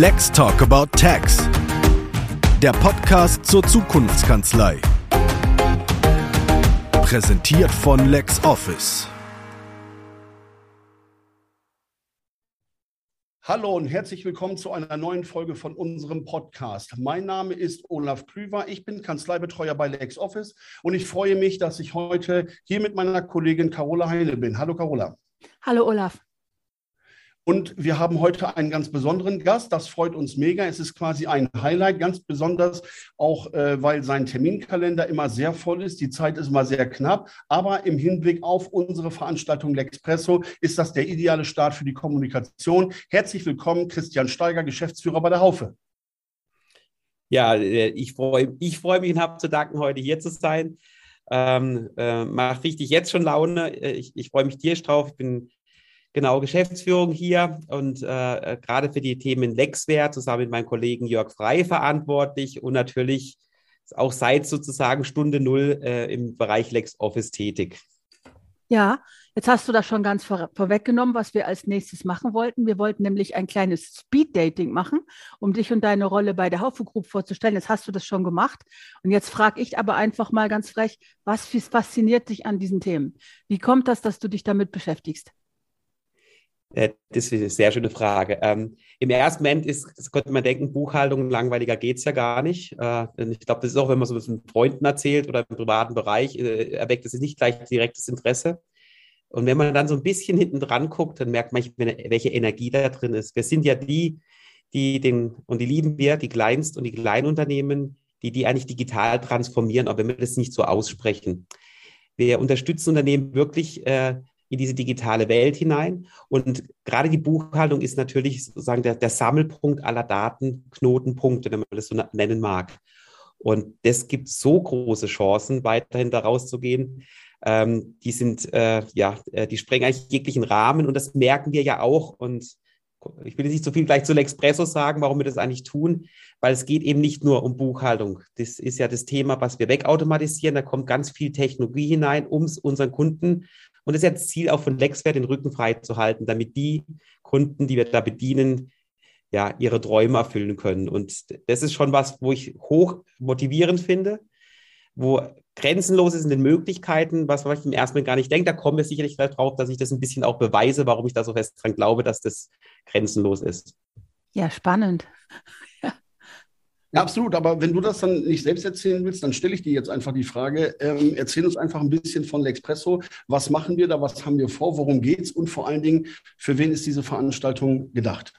Let's Talk About Tax. Der Podcast zur Zukunftskanzlei. Präsentiert von LexOffice. Hallo und herzlich willkommen zu einer neuen Folge von unserem Podcast. Mein Name ist Olaf Klüver, ich bin Kanzleibetreuer bei LexOffice und ich freue mich, dass ich heute hier mit meiner Kollegin Carola Heine bin. Hallo Carola. Hallo Olaf. Und wir haben heute einen ganz besonderen Gast. Das freut uns mega. Es ist quasi ein Highlight, ganz besonders auch, äh, weil sein Terminkalender immer sehr voll ist. Die Zeit ist immer sehr knapp. Aber im Hinblick auf unsere Veranstaltung L'Expresso ist das der ideale Start für die Kommunikation. Herzlich willkommen, Christian Steiger, Geschäftsführer bei der Haufe. Ja, äh, ich freue ich freu mich und habe zu danken, heute hier zu sein. Ähm, äh, macht richtig jetzt schon Laune. Äh, ich, ich freue mich tierisch drauf. Ich bin genau Geschäftsführung hier und äh, gerade für die Themen Lexware zusammen mit meinem Kollegen Jörg Frei verantwortlich und natürlich auch seit sozusagen Stunde Null äh, im Bereich LexOffice tätig. Ja, jetzt hast du das schon ganz vor, vorweggenommen, was wir als nächstes machen wollten. Wir wollten nämlich ein kleines Speed-Dating machen, um dich und deine Rolle bei der Haufe Group vorzustellen. Jetzt hast du das schon gemacht. Und jetzt frage ich aber einfach mal ganz frech, was fasziniert dich an diesen Themen? Wie kommt das, dass du dich damit beschäftigst? Äh, das ist eine sehr schöne Frage. Ähm, Im ersten Moment ist, könnte man denken, Buchhaltung langweiliger geht es ja gar nicht. Äh, ich glaube, das ist auch, wenn man so mit Freunden erzählt oder im privaten Bereich, äh, erweckt es nicht gleich direktes Interesse. Und wenn man dann so ein bisschen hinten dran guckt, dann merkt man, welche Energie da drin ist. Wir sind ja die, die den, und die lieben wir, die Kleinst- und die Kleinunternehmen, die die eigentlich digital transformieren, auch wenn wir das nicht so aussprechen. Wir unterstützen Unternehmen wirklich, äh, in diese digitale Welt hinein. Und gerade die Buchhaltung ist natürlich sozusagen der, der Sammelpunkt aller Datenknotenpunkte, wenn man das so nennen mag. Und das gibt so große Chancen, weiterhin daraus zu gehen. Ähm, die sind, äh, ja, äh, die sprengen eigentlich jeglichen Rahmen und das merken wir ja auch. Und ich will nicht so viel gleich zu L'Expresso sagen, warum wir das eigentlich tun, weil es geht eben nicht nur um Buchhaltung. Das ist ja das Thema, was wir wegautomatisieren. Da kommt ganz viel Technologie hinein, um unseren Kunden und das ist ja das Ziel auch von Lexware, den Rücken frei zu halten, damit die Kunden, die wir da bedienen, ja, ihre Träume erfüllen können. Und das ist schon was, wo ich hoch motivierend finde, wo grenzenlos ist in den Möglichkeiten, was man im ersten Mal gar nicht denkt. Da kommen wir sicherlich darauf, dass ich das ein bisschen auch beweise, warum ich da so fest dran glaube, dass das grenzenlos ist. Ja, spannend. Ja, absolut. Aber wenn du das dann nicht selbst erzählen willst, dann stelle ich dir jetzt einfach die Frage. Ähm, erzähl uns einfach ein bisschen von L'Expresso. Was machen wir da? Was haben wir vor? Worum geht's? Und vor allen Dingen, für wen ist diese Veranstaltung gedacht?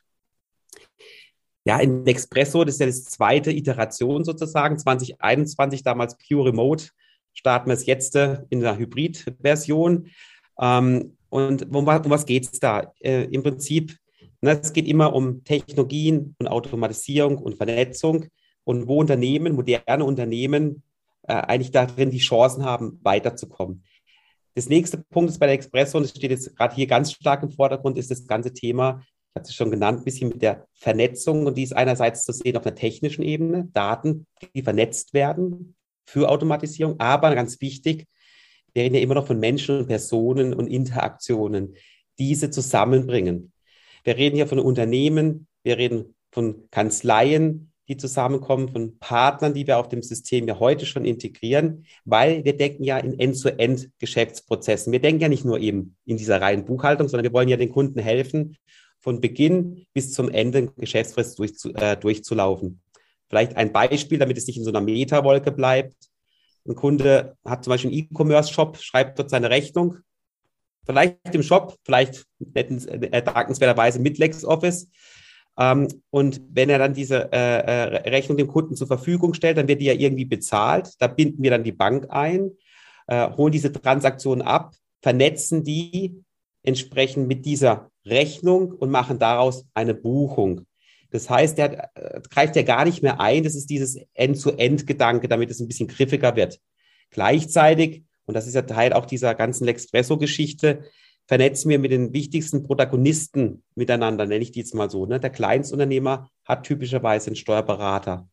Ja, in L'Expresso, das ist ja die zweite Iteration sozusagen, 2021, damals Pure Remote, starten wir es jetzt äh, in der Hybrid-Version. Ähm, und um, um was geht es da? Äh, Im Prinzip, ne, es geht immer um Technologien und Automatisierung und Vernetzung und wo Unternehmen, moderne Unternehmen äh, eigentlich darin die Chancen haben, weiterzukommen. Das nächste Punkt ist bei der Expresso, und das steht jetzt gerade hier ganz stark im Vordergrund, ist das ganze Thema, ich hatte es schon genannt, ein bisschen mit der Vernetzung. Und die ist einerseits zu sehen auf einer technischen Ebene, Daten, die vernetzt werden für Automatisierung, aber ganz wichtig, wir reden ja immer noch von Menschen und Personen und Interaktionen, diese zusammenbringen. Wir reden hier von Unternehmen, wir reden von Kanzleien, die zusammenkommen, von Partnern, die wir auf dem System ja heute schon integrieren, weil wir denken ja in End-zu-End-Geschäftsprozessen. Wir denken ja nicht nur eben in dieser reinen Buchhaltung, sondern wir wollen ja den Kunden helfen, von Beginn bis zum Ende Geschäftsfrist durchzu, äh, durchzulaufen. Vielleicht ein Beispiel, damit es nicht in so einer Metawolke bleibt. Ein Kunde hat zum Beispiel einen E-Commerce-Shop, schreibt dort seine Rechnung, vielleicht im Shop, vielleicht äh, dankenswerterweise mit LexOffice. Ähm, und wenn er dann diese äh, äh, Rechnung dem Kunden zur Verfügung stellt, dann wird die ja irgendwie bezahlt. Da binden wir dann die Bank ein, äh, holen diese Transaktion ab, vernetzen die entsprechend mit dieser Rechnung und machen daraus eine Buchung. Das heißt, der greift ja gar nicht mehr ein. Das ist dieses End-zu-End-Gedanke, damit es ein bisschen griffiger wird. Gleichzeitig, und das ist ja Teil auch dieser ganzen Lexpresso-Geschichte, vernetzen wir mit den wichtigsten Protagonisten miteinander, nenne ich die jetzt mal so. Ne? Der Kleinstunternehmer hat typischerweise einen Steuerberater,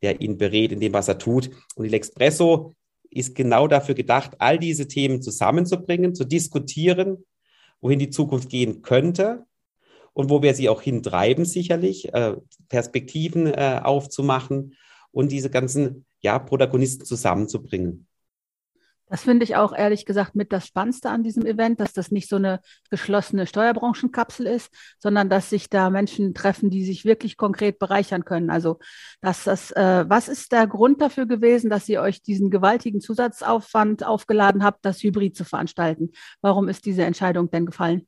der ihn berät in dem, was er tut. Und die Lexpresso ist genau dafür gedacht, all diese Themen zusammenzubringen, zu diskutieren, wohin die Zukunft gehen könnte und wo wir sie auch hintreiben, sicherlich, äh, Perspektiven äh, aufzumachen und diese ganzen ja, Protagonisten zusammenzubringen. Das finde ich auch ehrlich gesagt mit das Spannendste an diesem Event, dass das nicht so eine geschlossene Steuerbranchenkapsel ist, sondern dass sich da Menschen treffen, die sich wirklich konkret bereichern können. Also, dass das, äh, was ist der Grund dafür gewesen, dass ihr euch diesen gewaltigen Zusatzaufwand aufgeladen habt, das Hybrid zu veranstalten? Warum ist diese Entscheidung denn gefallen?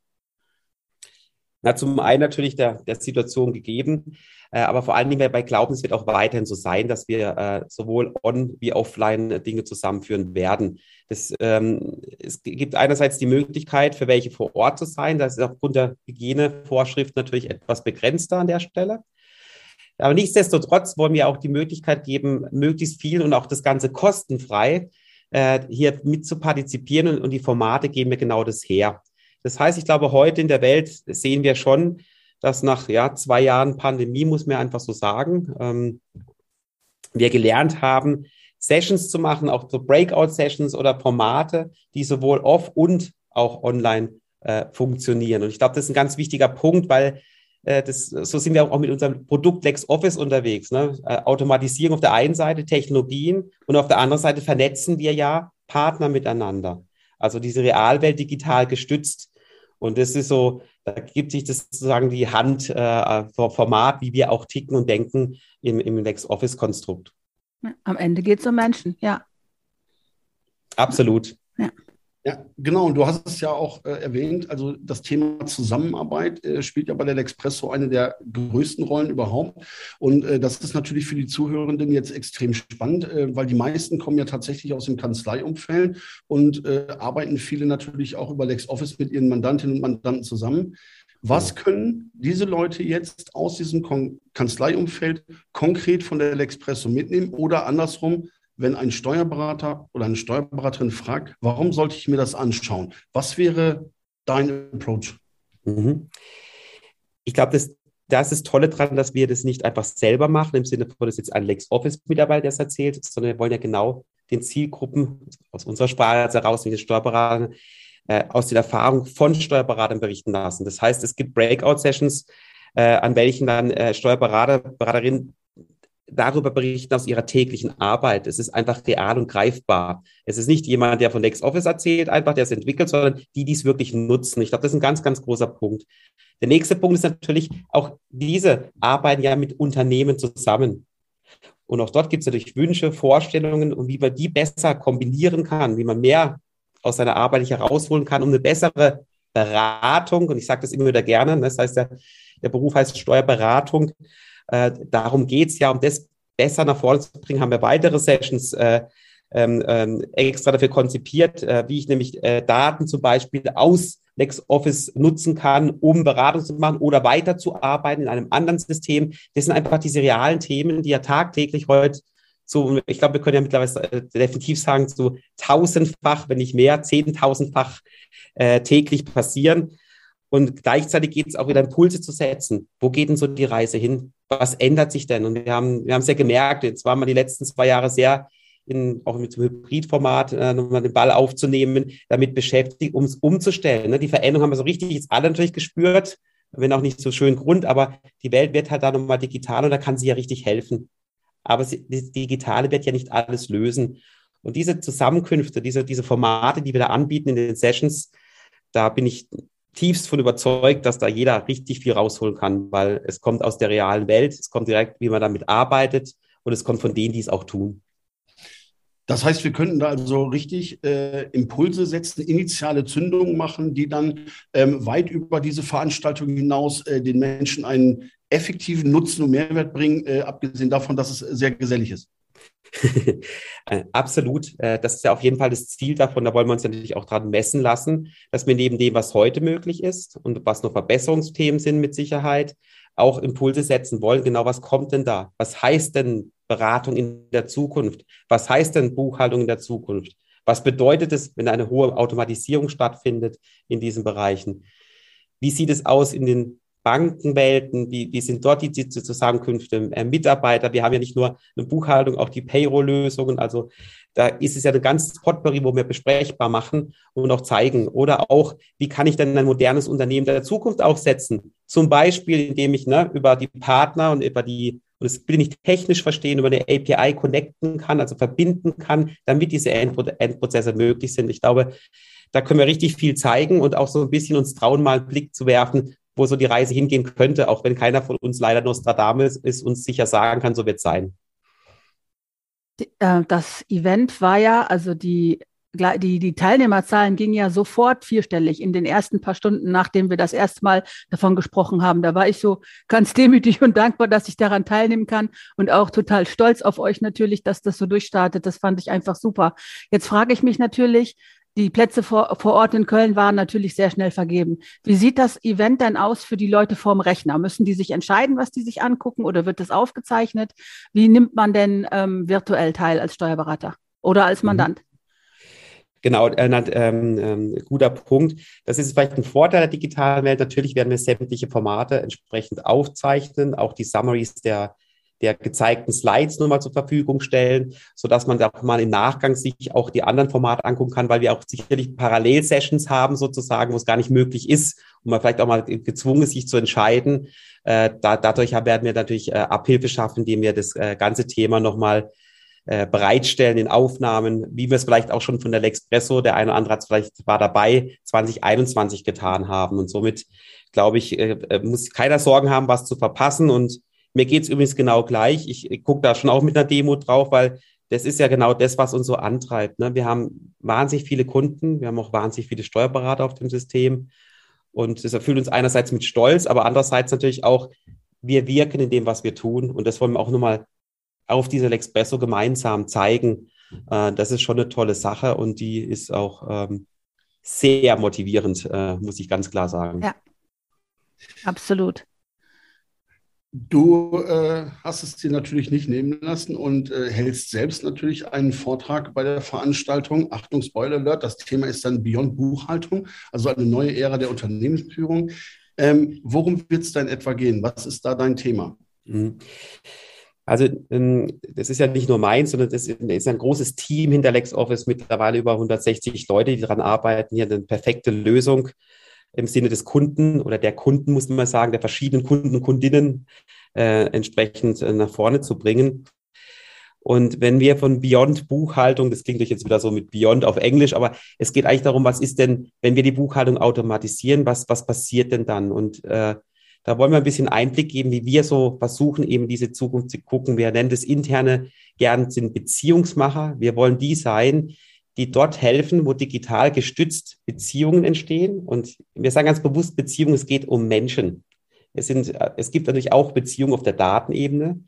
Na, zum einen natürlich der, der Situation gegeben, äh, aber vor allen Dingen bei Glauben, es wird auch weiterhin so sein, dass wir äh, sowohl on- wie offline Dinge zusammenführen werden. Das, ähm, es gibt einerseits die Möglichkeit, für welche vor Ort zu sein. Das ist aufgrund der Hygienevorschrift natürlich etwas begrenzter an der Stelle. Aber nichtsdestotrotz wollen wir auch die Möglichkeit geben, möglichst viel und auch das Ganze kostenfrei äh, hier mit zu partizipieren und, und die Formate geben mir genau das her. Das heißt, ich glaube, heute in der Welt sehen wir schon, dass nach ja, zwei Jahren Pandemie, muss man einfach so sagen, ähm, wir gelernt haben, Sessions zu machen, auch so Breakout-Sessions oder Formate, die sowohl off und auch online äh, funktionieren. Und ich glaube, das ist ein ganz wichtiger Punkt, weil äh, das, so sind wir auch mit unserem Produkt LexOffice unterwegs. Ne? Äh, Automatisierung auf der einen Seite, Technologien und auf der anderen Seite vernetzen wir ja Partner miteinander. Also diese Realwelt digital gestützt und das ist so, da gibt sich das sozusagen die Hand äh, Format, wie wir auch ticken und denken im, im LexOffice-Konstrukt. Am Ende geht es um Menschen, ja. Absolut. Ja. Ja, genau. Und du hast es ja auch äh, erwähnt. Also das Thema Zusammenarbeit äh, spielt ja bei der L'Expresso eine der größten Rollen überhaupt. Und äh, das ist natürlich für die Zuhörenden jetzt extrem spannend, äh, weil die meisten kommen ja tatsächlich aus dem Kanzleiumfeld und äh, arbeiten viele natürlich auch über LexOffice mit ihren Mandantinnen und Mandanten zusammen. Was können diese Leute jetzt aus diesem Kon Kanzleiumfeld konkret von der L'Expresso mitnehmen oder andersrum? Wenn ein Steuerberater oder eine Steuerberaterin fragt, warum sollte ich mir das anschauen? Was wäre dein Approach? Mhm. Ich glaube, das, das ist Tolle daran, dass wir das nicht einfach selber machen, im Sinne von, dass jetzt ein LexOffice-Mitarbeiter das erzählt, sondern wir wollen ja genau den Zielgruppen aus unserer Sprache heraus, wie den Steuerberatern, äh, aus der Erfahrung von Steuerberatern berichten lassen. Das heißt, es gibt Breakout-Sessions, äh, an welchen dann äh, Steuerberater, Beraterinnen darüber berichten aus ihrer täglichen Arbeit. Es ist einfach real und greifbar. Es ist nicht jemand, der von LexOffice erzählt, einfach, der es entwickelt, sondern die, die es wirklich nutzen. Ich glaube, das ist ein ganz, ganz großer Punkt. Der nächste Punkt ist natürlich, auch diese arbeiten ja mit Unternehmen zusammen. Und auch dort gibt es natürlich Wünsche, Vorstellungen und wie man die besser kombinieren kann, wie man mehr aus seiner Arbeit herausholen kann, um eine bessere Beratung, und ich sage das immer wieder gerne, ne, das heißt, der, der Beruf heißt Steuerberatung, äh, darum geht es ja, um das besser nach vorne zu bringen, haben wir weitere Sessions äh, ähm, ähm, extra dafür konzipiert, äh, wie ich nämlich äh, Daten zum Beispiel aus LexOffice nutzen kann, um Beratung zu machen oder weiterzuarbeiten in einem anderen System. Das sind einfach diese realen Themen, die ja tagtäglich heute so, ich glaube, wir können ja mittlerweile äh, definitiv sagen, so tausendfach, wenn nicht mehr, zehntausendfach äh, täglich passieren. Und gleichzeitig geht es auch wieder Impulse zu setzen. Wo geht denn so die Reise hin? Was ändert sich denn? Und wir haben, wir haben es ja gemerkt, jetzt waren wir die letzten zwei Jahre sehr in, auch mit dem Hybridformat äh, nochmal den Ball aufzunehmen, damit beschäftigt, um es umzustellen. Ne? Die Veränderung haben wir so richtig jetzt alle natürlich gespürt, wenn auch nicht so schön Grund, aber die Welt wird halt da nochmal digital und da kann sie ja richtig helfen. Aber das Digitale wird ja nicht alles lösen. Und diese Zusammenkünfte, diese, diese Formate, die wir da anbieten in den Sessions, da bin ich tiefst von überzeugt, dass da jeder richtig viel rausholen kann, weil es kommt aus der realen Welt, es kommt direkt, wie man damit arbeitet und es kommt von denen, die es auch tun. Das heißt, wir könnten da also richtig äh, Impulse setzen, initiale Zündungen machen, die dann ähm, weit über diese Veranstaltung hinaus äh, den Menschen einen effektiven Nutzen und Mehrwert bringen, äh, abgesehen davon, dass es sehr gesellig ist. Äh, absolut. Äh, das ist ja auf jeden Fall das Ziel davon. Da wollen wir uns natürlich auch dran messen lassen, dass wir neben dem, was heute möglich ist und was noch Verbesserungsthemen sind mit Sicherheit, auch Impulse setzen wollen. Genau, was kommt denn da? Was heißt denn Beratung in der Zukunft? Was heißt denn Buchhaltung in der Zukunft? Was bedeutet es, wenn eine hohe Automatisierung stattfindet in diesen Bereichen? Wie sieht es aus in den Bankenwelten, wie, wie sind dort die, die Zusammenkünfte, äh, Mitarbeiter. Wir haben ja nicht nur eine Buchhaltung, auch die Payroll-Lösungen. Also da ist es ja eine ganz Potpourri, wo wir besprechbar machen und auch zeigen. Oder auch, wie kann ich denn ein modernes Unternehmen der Zukunft aufsetzen? Zum Beispiel, indem ich ne, über die Partner und über die, und das will ich technisch verstehen, über eine API connecten kann, also verbinden kann, damit diese Endpro Endprozesse möglich sind. Ich glaube, da können wir richtig viel zeigen und auch so ein bisschen uns trauen, mal einen Blick zu werfen, wo so die Reise hingehen könnte, auch wenn keiner von uns leider Nostradamus ist, uns sicher sagen kann, so wird es sein. Äh, das Event war ja, also die, die, die Teilnehmerzahlen gingen ja sofort vierstellig in den ersten paar Stunden, nachdem wir das erste Mal davon gesprochen haben. Da war ich so ganz demütig und dankbar, dass ich daran teilnehmen kann und auch total stolz auf euch natürlich, dass das so durchstartet. Das fand ich einfach super. Jetzt frage ich mich natürlich, die Plätze vor, vor Ort in Köln waren natürlich sehr schnell vergeben. Wie sieht das Event denn aus für die Leute vorm Rechner? Müssen die sich entscheiden, was die sich angucken oder wird das aufgezeichnet? Wie nimmt man denn ähm, virtuell teil als Steuerberater oder als mhm. Mandant? Genau, äh, ähm, ähm, guter Punkt. Das ist vielleicht ein Vorteil der digitalen Welt. Natürlich werden wir sämtliche Formate entsprechend aufzeichnen, auch die Summaries der der gezeigten Slides nur mal zur Verfügung stellen, so dass man da auch mal im Nachgang sich auch die anderen Formate angucken kann, weil wir auch sicherlich Parallelsessions haben sozusagen, wo es gar nicht möglich ist und man vielleicht auch mal gezwungen ist, sich zu entscheiden. Äh, da, dadurch werden wir natürlich äh, Abhilfe schaffen, indem wir das äh, ganze Thema nochmal äh, bereitstellen in Aufnahmen, wie wir es vielleicht auch schon von der Lexpresso, der eine oder andere hat vielleicht war dabei, 2021 getan haben. Und somit, glaube ich, äh, äh, muss keiner Sorgen haben, was zu verpassen und mir geht's übrigens genau gleich. Ich, ich gucke da schon auch mit einer Demo drauf, weil das ist ja genau das, was uns so antreibt. Ne? Wir haben wahnsinnig viele Kunden, wir haben auch wahnsinnig viele Steuerberater auf dem System. Und das erfüllt uns einerseits mit Stolz, aber andererseits natürlich auch, wir wirken in dem, was wir tun. Und das wollen wir auch nochmal auf dieser Lexpresso gemeinsam zeigen. Äh, das ist schon eine tolle Sache und die ist auch ähm, sehr motivierend, äh, muss ich ganz klar sagen. Ja, absolut. Du äh, hast es dir natürlich nicht nehmen lassen und äh, hältst selbst natürlich einen Vortrag bei der Veranstaltung. Achtung, Spoiler Alert, das Thema ist dann Beyond Buchhaltung, also eine neue Ära der Unternehmensführung. Ähm, worum wird es da in etwa gehen? Was ist da dein Thema? Mhm. Also ähm, das ist ja nicht nur meins, sondern das ist ein großes Team hinter LexOffice, mittlerweile über 160 Leute, die daran arbeiten, hier eine perfekte Lösung im Sinne des Kunden oder der Kunden, muss man sagen, der verschiedenen Kunden und Kundinnen äh, entsprechend äh, nach vorne zu bringen. Und wenn wir von Beyond Buchhaltung, das klingt jetzt wieder so mit Beyond auf Englisch, aber es geht eigentlich darum, was ist denn, wenn wir die Buchhaltung automatisieren, was, was passiert denn dann? Und äh, da wollen wir ein bisschen Einblick geben, wie wir so versuchen, eben diese Zukunft zu gucken. Wir nennen das interne gern sind Beziehungsmacher. Wir wollen die sein, die dort helfen, wo digital gestützt Beziehungen entstehen. Und wir sagen ganz bewusst Beziehungen, es geht um Menschen. Es, sind, es gibt natürlich auch Beziehungen auf der Datenebene.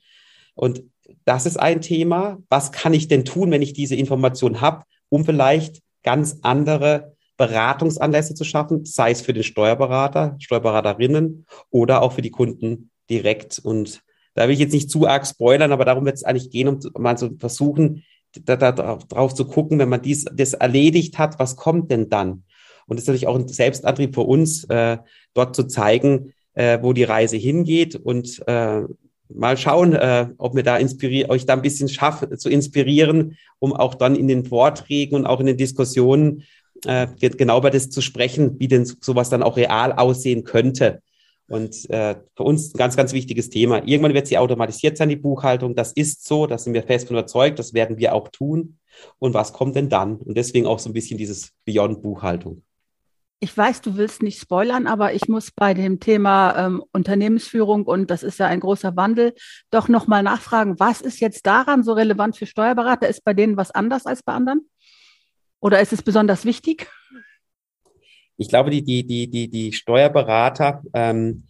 Und das ist ein Thema. Was kann ich denn tun, wenn ich diese Information habe, um vielleicht ganz andere Beratungsanlässe zu schaffen, sei es für den Steuerberater, Steuerberaterinnen oder auch für die Kunden direkt. Und da will ich jetzt nicht zu arg spoilern, aber darum wird es eigentlich gehen, um mal zu versuchen, da, da, drauf zu gucken, wenn man dies, das erledigt hat, was kommt denn dann? Und das ist natürlich auch ein Selbstantrieb für uns, äh, dort zu zeigen, äh, wo die Reise hingeht und äh, mal schauen, äh, ob wir da inspirieren, euch da ein bisschen schaffen, zu inspirieren, um auch dann in den Vorträgen und auch in den Diskussionen äh, genau über das zu sprechen, wie denn sowas dann auch real aussehen könnte. Und äh, für uns ein ganz, ganz wichtiges Thema. Irgendwann wird sie automatisiert sein, die Buchhaltung. Das ist so, da sind wir fest von überzeugt, das werden wir auch tun. Und was kommt denn dann? Und deswegen auch so ein bisschen dieses Beyond Buchhaltung. Ich weiß, du willst nicht spoilern, aber ich muss bei dem Thema ähm, Unternehmensführung und das ist ja ein großer Wandel, doch nochmal nachfragen, was ist jetzt daran so relevant für Steuerberater? Ist bei denen was anders als bei anderen? Oder ist es besonders wichtig? Ich glaube, die, die, die, die, die Steuerberater, ähm,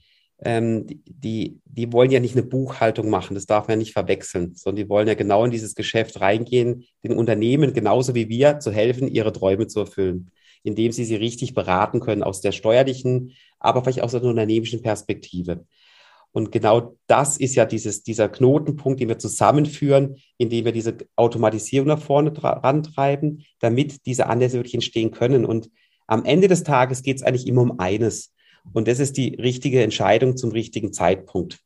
ähm, die, die wollen ja nicht eine Buchhaltung machen, das darf man ja nicht verwechseln, sondern die wollen ja genau in dieses Geschäft reingehen, den Unternehmen genauso wie wir zu helfen, ihre Träume zu erfüllen, indem sie sie richtig beraten können aus der steuerlichen, aber vielleicht aus der unternehmischen Perspektive. Und genau das ist ja dieses, dieser Knotenpunkt, den wir zusammenführen, indem wir diese Automatisierung nach vorne rantreiben, damit diese Anlässe wirklich entstehen können. Und am Ende des Tages geht es eigentlich immer um eines. Und das ist die richtige Entscheidung zum richtigen Zeitpunkt.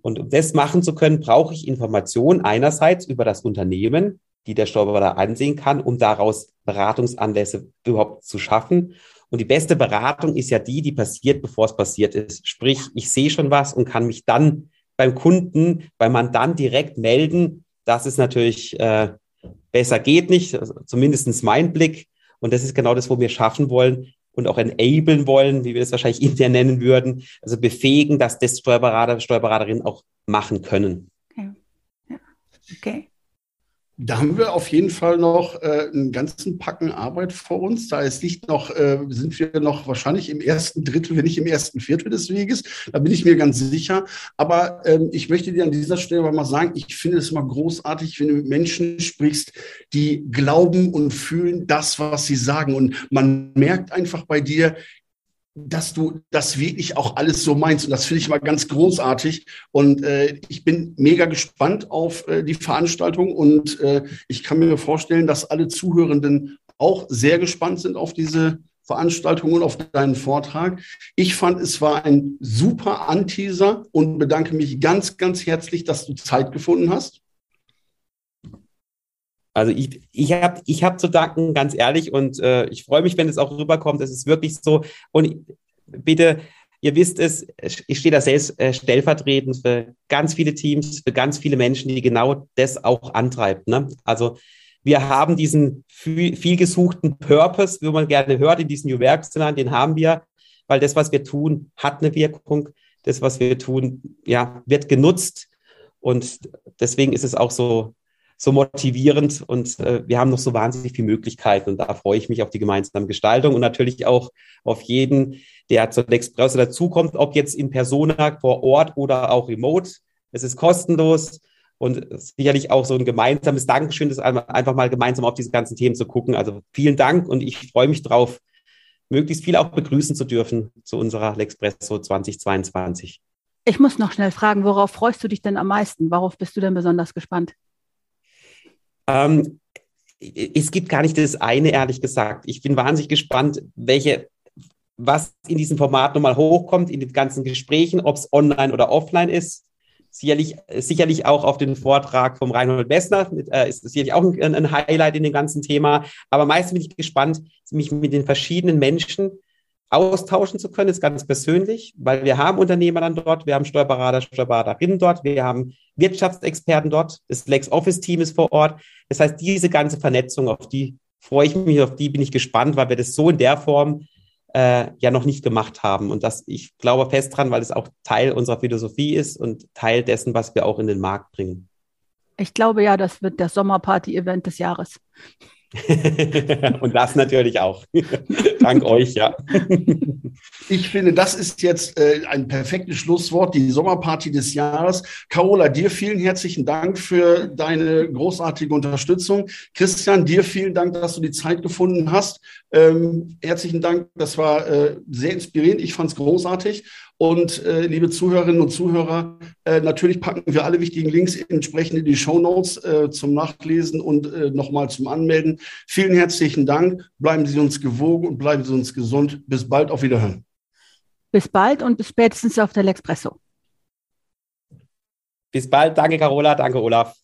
Und um das machen zu können, brauche ich Informationen einerseits über das Unternehmen, die der Steuerberater ansehen kann, um daraus Beratungsanlässe überhaupt zu schaffen. Und die beste Beratung ist ja die, die passiert, bevor es passiert ist. Sprich, ich sehe schon was und kann mich dann beim Kunden, beim Mandant direkt melden. Das ist natürlich äh, besser geht nicht, also zumindest mein Blick. Und das ist genau das, wo wir schaffen wollen und auch enablen wollen, wie wir das wahrscheinlich intern nennen würden. Also befähigen, dass das Steuerberater, Steuerberaterinnen auch machen können. Okay. Ja. okay. Da haben wir auf jeden Fall noch äh, einen ganzen Packen Arbeit vor uns. Da ist nicht noch, äh, sind wir noch wahrscheinlich im ersten Drittel, wenn nicht im ersten Viertel des Weges. Da bin ich mir ganz sicher. Aber ähm, ich möchte dir an dieser Stelle mal sagen, ich finde es immer großartig, wenn du mit Menschen sprichst, die glauben und fühlen das, was sie sagen. Und man merkt einfach bei dir, dass du das wirklich auch alles so meinst. Und das finde ich mal ganz großartig. Und äh, ich bin mega gespannt auf äh, die Veranstaltung. Und äh, ich kann mir vorstellen, dass alle Zuhörenden auch sehr gespannt sind auf diese Veranstaltung und auf deinen Vortrag. Ich fand, es war ein super Anteaser und bedanke mich ganz, ganz herzlich, dass du Zeit gefunden hast. Also ich, ich habe ich hab zu danken, ganz ehrlich, und äh, ich freue mich, wenn es auch rüberkommt. Es ist wirklich so. Und bitte, ihr wisst es, ich stehe da selbst äh, stellvertretend für ganz viele Teams, für ganz viele Menschen, die genau das auch antreibt. Ne? Also wir haben diesen viel, gesuchten Purpose, wie man gerne hört in diesen New Work Szenarien, den haben wir, weil das, was wir tun, hat eine Wirkung. Das, was wir tun, ja, wird genutzt. Und deswegen ist es auch so so motivierend und äh, wir haben noch so wahnsinnig viele Möglichkeiten und da freue ich mich auf die gemeinsame Gestaltung und natürlich auch auf jeden, der zur Expresso dazukommt, ob jetzt in Persona vor Ort oder auch remote. Es ist kostenlos und sicherlich auch so ein gemeinsames Dankeschön, das einfach mal gemeinsam auf diese ganzen Themen zu gucken. Also vielen Dank und ich freue mich drauf, möglichst viel auch begrüßen zu dürfen zu unserer Lexpresso 2022. Ich muss noch schnell fragen, worauf freust du dich denn am meisten? Worauf bist du denn besonders gespannt? Ähm, es gibt gar nicht das eine, ehrlich gesagt. Ich bin wahnsinnig gespannt, welche, was in diesem Format nochmal hochkommt, in den ganzen Gesprächen, ob es online oder offline ist. Sicherlich, sicherlich auch auf den Vortrag vom Reinhold Wessner äh, ist sicherlich auch ein, ein, Highlight in dem ganzen Thema. Aber meistens bin ich gespannt, mich mit den verschiedenen Menschen austauschen zu können, ist ganz persönlich, weil wir haben Unternehmer dann dort, wir haben Steuerberater, Steuerberaterinnen dort, wir haben Wirtschaftsexperten dort, das LexOffice-Team ist vor Ort. Das heißt, diese ganze Vernetzung, auf die freue ich mich, auf die bin ich gespannt, weil wir das so in der Form äh, ja noch nicht gemacht haben. Und das, ich glaube fest dran, weil es auch Teil unserer Philosophie ist und Teil dessen, was wir auch in den Markt bringen. Ich glaube ja, das wird das Sommerparty-Event des Jahres. Und das natürlich auch. Dank euch, ja. Ich finde, das ist jetzt äh, ein perfektes Schlusswort, die Sommerparty des Jahres. Carola, dir vielen herzlichen Dank für deine großartige Unterstützung. Christian, dir vielen Dank, dass du die Zeit gefunden hast. Ähm, herzlichen Dank, das war äh, sehr inspirierend. Ich fand es großartig. Und äh, liebe Zuhörerinnen und Zuhörer, äh, natürlich packen wir alle wichtigen Links entsprechend in die Show Notes äh, zum Nachlesen und äh, nochmal zum Anmelden. Vielen herzlichen Dank. Bleiben Sie uns gewogen und bleiben Sie uns gesund. Bis bald. Auf Wiederhören. Bis bald und bis spätestens auf der L'Expresso. Bis bald. Danke, Carola. Danke, Olaf.